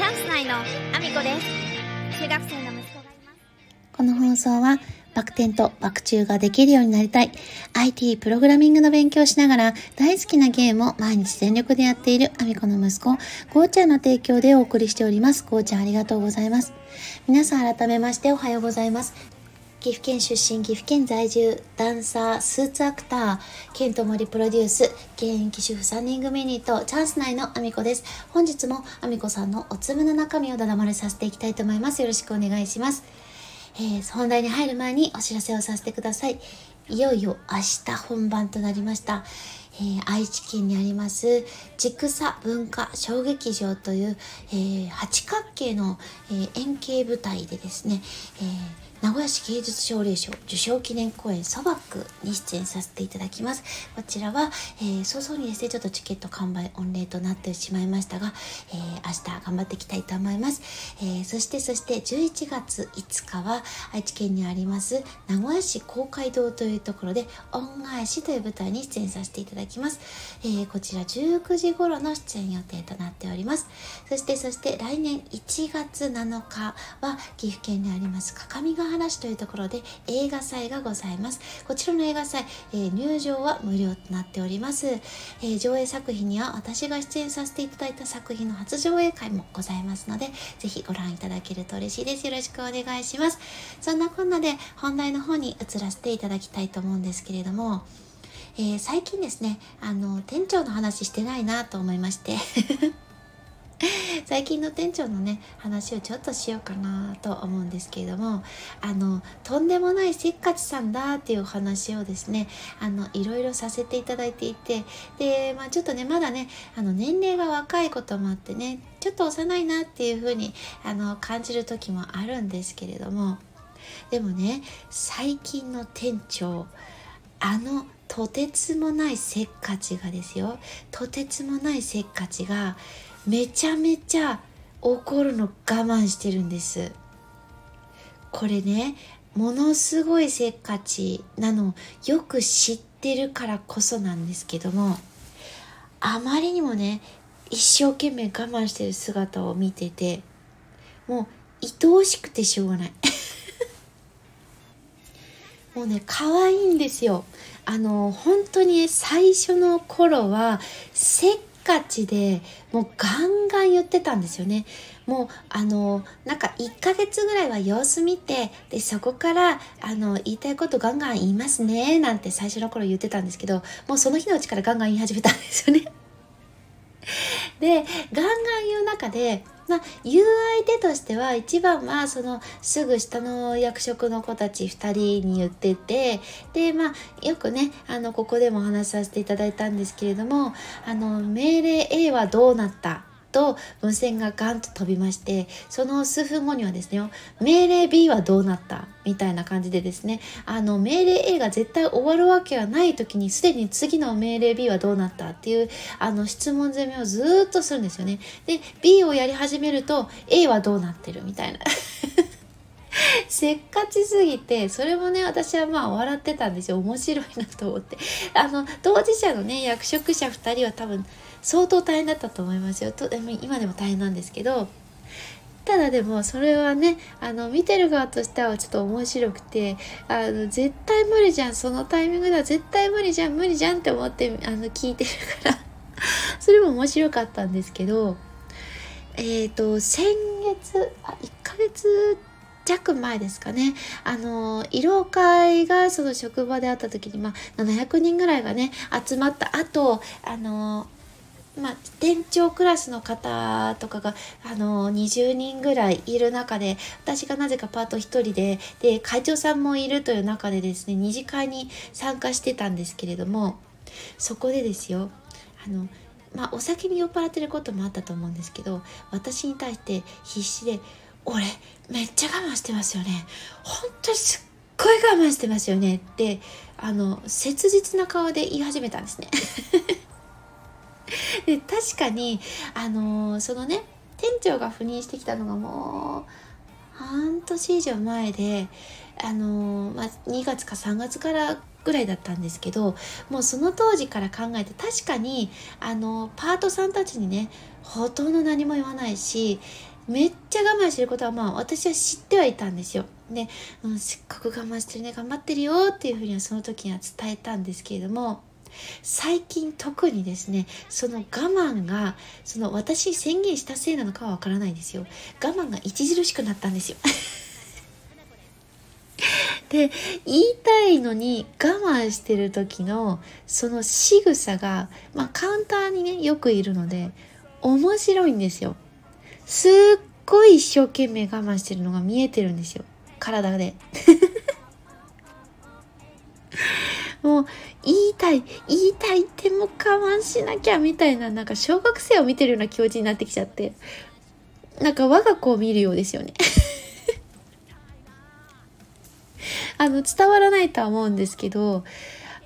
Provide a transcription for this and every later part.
チャンス内のアミコです。中学生の息子がいます。この放送はバク転とバク宙ができるようになりたい。IT プログラミングの勉強をしながら大好きなゲームを毎日全力でやっているアミコの息子ゴーちゃんの提供でお送りしております。ゴーちゃんありがとうございます。皆さん改めましておはようございます。岐阜県出身、岐阜県在住、ダンサー、スーツアクター、ケントモリプロデュース、現役主婦3人組ユニット、チャンス内のアミコです。本日もアミコさんのお粒の中身をだだ漏れさせていきたいと思います。よろしくお願いします。えー、本題に入る前にお知らせをさせてください。いよいよ明日本番となりました。えー、愛知県にあります千草文化小劇場という、えー、八角形の、え円形舞台でですね、え名古屋市芸術奨励賞受賞記念公演ソバックに出演させていただきます。こちらは、えー、早々にですね、ちょっとチケット完売御礼となってしまいましたが、えー、明日頑張っていきたいと思います。えー、そしてそして11月5日は愛知県にあります名古屋市公会堂というところで恩返しという舞台に出演させていただきます。えー、こちら19時頃の出演予定となっております。そしてそして来年1月7日は岐阜県にあります各務原原市というところで映画祭がございます。こちらの映画祭、えー、入場は無料となっております、えー、上映作品には私が出演させていただいた作品の初上映会もございますので、ぜひご覧いただけると嬉しいです。よろしくお願いします。そんなこんなで本題の方に移らせていただきたいと思うんですけれども、えー、最近ですね、あの、店長の話してないなと思いまして最近の店長のね話をちょっとしようかなと思うんですけれどもあのとんでもないせっかちさんだっていうお話をですねあのいろいろさせていただいていてで、まあ、ちょっとねまだねあの年齢が若いこともあってねちょっと幼いなっていうふうにあの感じる時もあるんですけれどもでもね最近の店長あのとてつもないせっかちがですよ。とてつもないせっかちがめちゃめちゃ怒るの我慢してるんです。これねものすごいせっかちなのよく知ってるからこそなんですけどもあまりにもね一生懸命我慢してる姿を見ててもう愛おしくてしょうがない。もうね可愛いんですよ。あの本当に最初の頃はせっちでもうガンガン言ってたんですよね。もうあのなんか1ヶ月ぐらいは様子見てでそこからあの言いたいことガンガン言いますねなんて最初の頃言ってたんですけどもうその日のうちからガンガン言い始めたんですよね。でガンガン言う中でまあ、言う相手としては一番はそのすぐ下の役職の子たち2人に言っててでまあよくねあのここでもお話しさせていただいたんですけれどもあの命令 A はどうなったと無線がガンと飛びましてその数分後にはですね命令 B はどうなった？みたいな感じでですねあの命令 A が絶対終わるわけがない時にすでに次の命令 B はどうなった？っていうあの質問攻めをずっとするんですよね。で B をやり始めると A はどうなってる？みたいな。せっかちすぎてそれもね私はまあ笑ってたんですよ。面白いなと思って。あの当事者のね役職者2人は多分相当大変だったと思いますよ。と今でも大変なんですけど。ただでもそれはねあの見てる側としてはちょっと面白くてあの絶対無理じゃんそのタイミングでは絶対無理じゃん無理じゃんって思ってあの聞いてるから。それも面白かったんですけど。えっ、ー、と先月あ1ヶ月弱前ですかね。あの慰労会がその職場であった時に、まあ、700人ぐらいがね集まった後あのまあ、店長クラスの方とかが、あの20人ぐらいいる中で私がなぜかパート1人でで会長さんもいるという中でですね二次会に参加してたんですけれどもそこでですよあのまあお酒に酔っ払ってることもあったと思うんですけど私に対して必死で「俺めっちゃ我慢してますよね本当にすっごい我慢してますよね」ってあの切実な顔で言い始めたんですね。で確かにあの、そのね店長が赴任してきたのがもう半年以上前であの、まあ、2月か3月からぐらいだったんですけどもうその当時から考えて確かにあのパートさんたちにねほとんど何も言わないしめっちゃ我慢してることはまあ私は知ってはいたんですよ。で、うん、せっかく我慢してるね頑張ってるよっていうふうにはその時には伝えたんですけれども最近特にですねその我慢がその私宣言したせいなのかはわからないんですよ。我慢が著しくなったんですよ。で言いたいのに我慢してる時のその仕草が、まあ、カウンターにねよくいるので面白いんですよ。すっごい一生懸命我慢してるのが見えてるんですよ。体で。もう言いたい言いたいっても我慢しなきゃみたいななんか小学生を見てるような気持ちになってきちゃって。なんか我が子を見るようですよね。あの伝わらないとは思うんですけど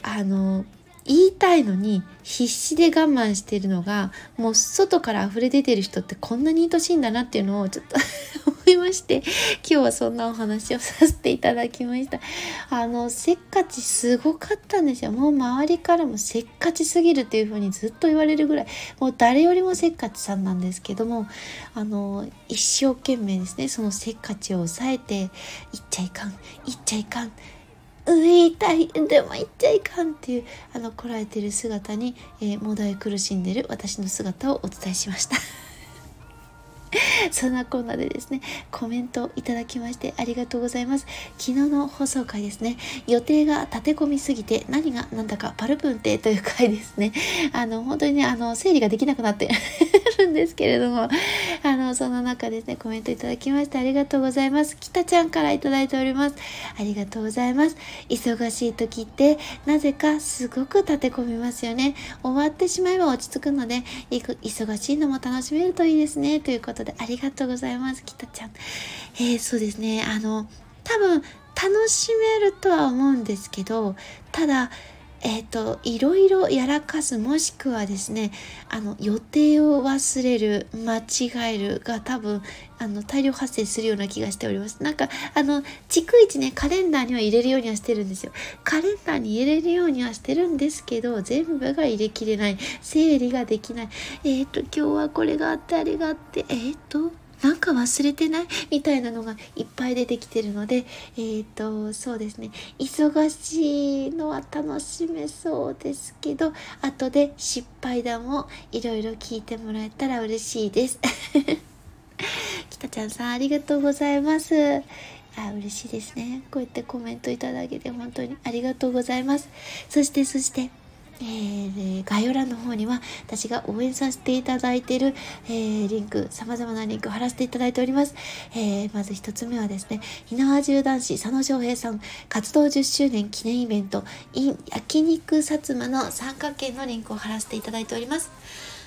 あの言いたいのに必死で我慢してるのがもう外から溢れ出てる人ってこんなに愛しいんだなっていうのをちょっと 思いまして今日はそんなお話をさせていただきました。あのせっかちすごかったんですよ。もう周りからもせっかちすぎるっていう風にずっと言われるぐらいもう誰よりもせっかちさんなんですけどもあの一生懸命ですねそのせっかちを抑えて言っちゃいかん言っちゃいかんうん言いでも言っちゃいかんっていうあのこらえてる姿に、えー、もだえ苦しんでる私の姿をお伝えしました。そんなコーナーでですね、コメントいただきましてありがとうございます。昨日の放送回ですね、予定が立て込みすぎて何が何だかパルプンテという回ですね。あの、本当にね、あの、整理ができなくなって んですけれども、あの、その中ですね、コメントいただきましてありがとうございます。北ちゃんからいただいております。ありがとうございます。忙しい時って、なぜかすごく立て込みますよね。終わってしまえば落ち着くので、忙しいのも楽しめるといいですね。ということで、ありがとうございます。きたちゃん。えー、そうですね。あの、多分、楽しめるとは思うんですけど、ただ、えっ、ー、と、いろいろやらかす、もしくはですね、あの、予定を忘れる、間違えるが多分、あの、大量発生するような気がしております。なんか、あの、逐一ね、カレンダーには入れるようにはしてるんですよ。カレンダーに入れるようにはしてるんですけど、全部が入れきれない。整理ができない。えっ、ー、と、今日はこれがあって、あれがあって、えっ、ー、と、なんか忘れてない？みたいなのがいっぱい出てきてるので、えっ、ー、と、そうですね。忙しいのは楽しめそうですけど、後で失敗談もいろいろ聞いてもらえたら嬉しいです。北ちゃんさん、ありがとうございます。あ、嬉しいですね。こうやってコメントいただけて本当にありがとうございます。そして、そして、えー、概要欄の方には私が応援させていただいている、えー、リンク、様々なリンクを貼らせていただいております。えー、まず1つ目はですね、ひなわ銃男子佐野翔平さん活動10周年記念イベント in 焼肉薩摩の参加券のリンクを貼らせていただいております。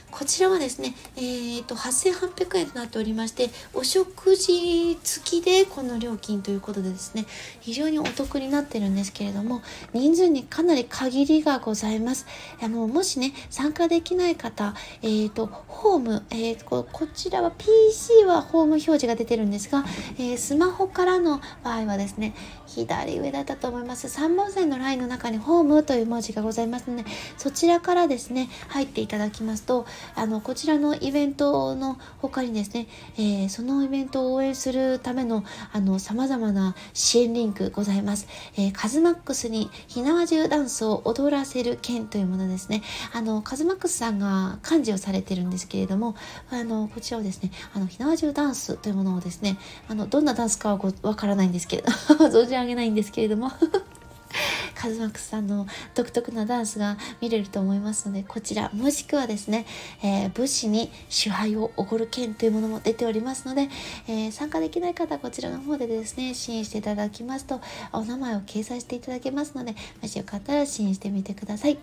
こちらはですね、えーと、8800円となっておりまして、お食事付きでこの料金ということでですね、非常にお得になってるんですけれども、人数にかなり限りがございます。あのもしね、参加できない方、えーと、ホーム、えーこ、こちらは PC はホーム表示が出てるんですが、えー、スマホからの場合はですね、左上だったと思います。3本線のラインの中にホームという文字がございますので、そちらからですね、入っていただきますと、あのこちらのイベントの他にですね、えー、そのイベントを応援するためのあの様々な支援リンクございます。えー、カズマックスにひなわじゅうダンスを踊らせる券というものですね。あのカズマックスさんが幹事をされてるんですけれども、あのこちらをですね、あのひなわじゅうダンスというものをですね、あのどんなダンスかはわからないんですけれど、存じ上げないんですけれどもカズマさんの独特なダンスが見れると思いますので、こちら、もしくはですね、えー、武士に支配をおごる剣というものも出ておりますので、えー、参加できない方は、こちらの方でですね、支援していただきますと、お名前を掲載していただけますので、もしよかったら支援してみてください。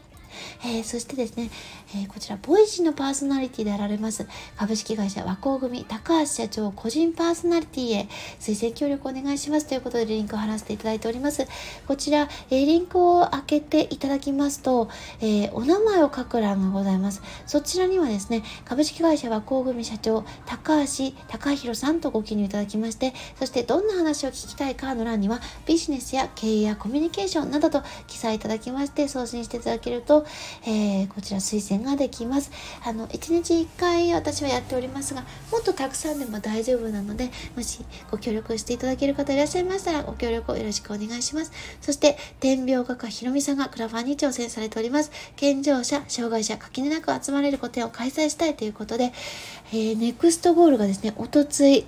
えー、そしてですね、えー、こちら、 Voicy のパーソナリティであられます、株式会社和光組高橋社長個人パーソナリティへ推薦協力お願いしますということでリンクを貼らせていただいております。こちら、えー、リンクを開けていただきますと、えお名前を書く欄がございます。そちらにはですね、株式会社和光組社長高橋隆弘さんとご記入いただきまして、そしてどんな話を聞きたいかの欄にはビジネスや経営やコミュニケーションなどと記載いただきまして送信していただけると、えー、こちら推薦ができます。あの、1日1回私はやっておりますが、もっとたくさんでも大丈夫なので、もしご協力していただける方いらっしゃいましたら、ご協力をよろしくお願いします。そして、天病画家ひろみさんがクラファンに挑戦されております。健常者、障害者、垣根なく集まれる個展を開催したいということで、えー、ネクストゴールがですね、おとつい、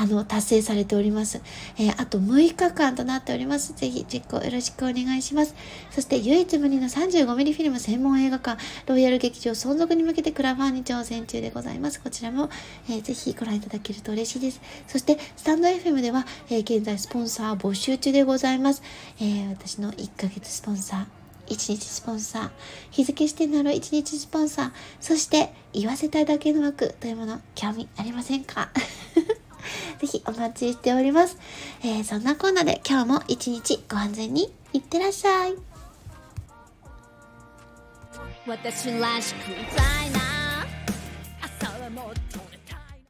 あの、達成されております。えー、あと6日間となっております。ぜひ、チェックをよろしくお願いします。そして、唯一無二の 35mm フィルム専門映画館、ロイヤル劇場存続に向けてクラファンに挑戦中でございます。こちらも、えー、ぜひご覧いただけると嬉しいです。そして、スタンド FM では、えー、現在スポンサー募集中でございます。えー、私の1ヶ月スポンサー、1日スポンサー、日付指定のある1日スポンサー、そして言わせたいだけの枠というもの、興味ありませんか？ぜひお待ちしております。えー、そんなコーナーで今日も一日ご安全にいってらっしゃい。私らしく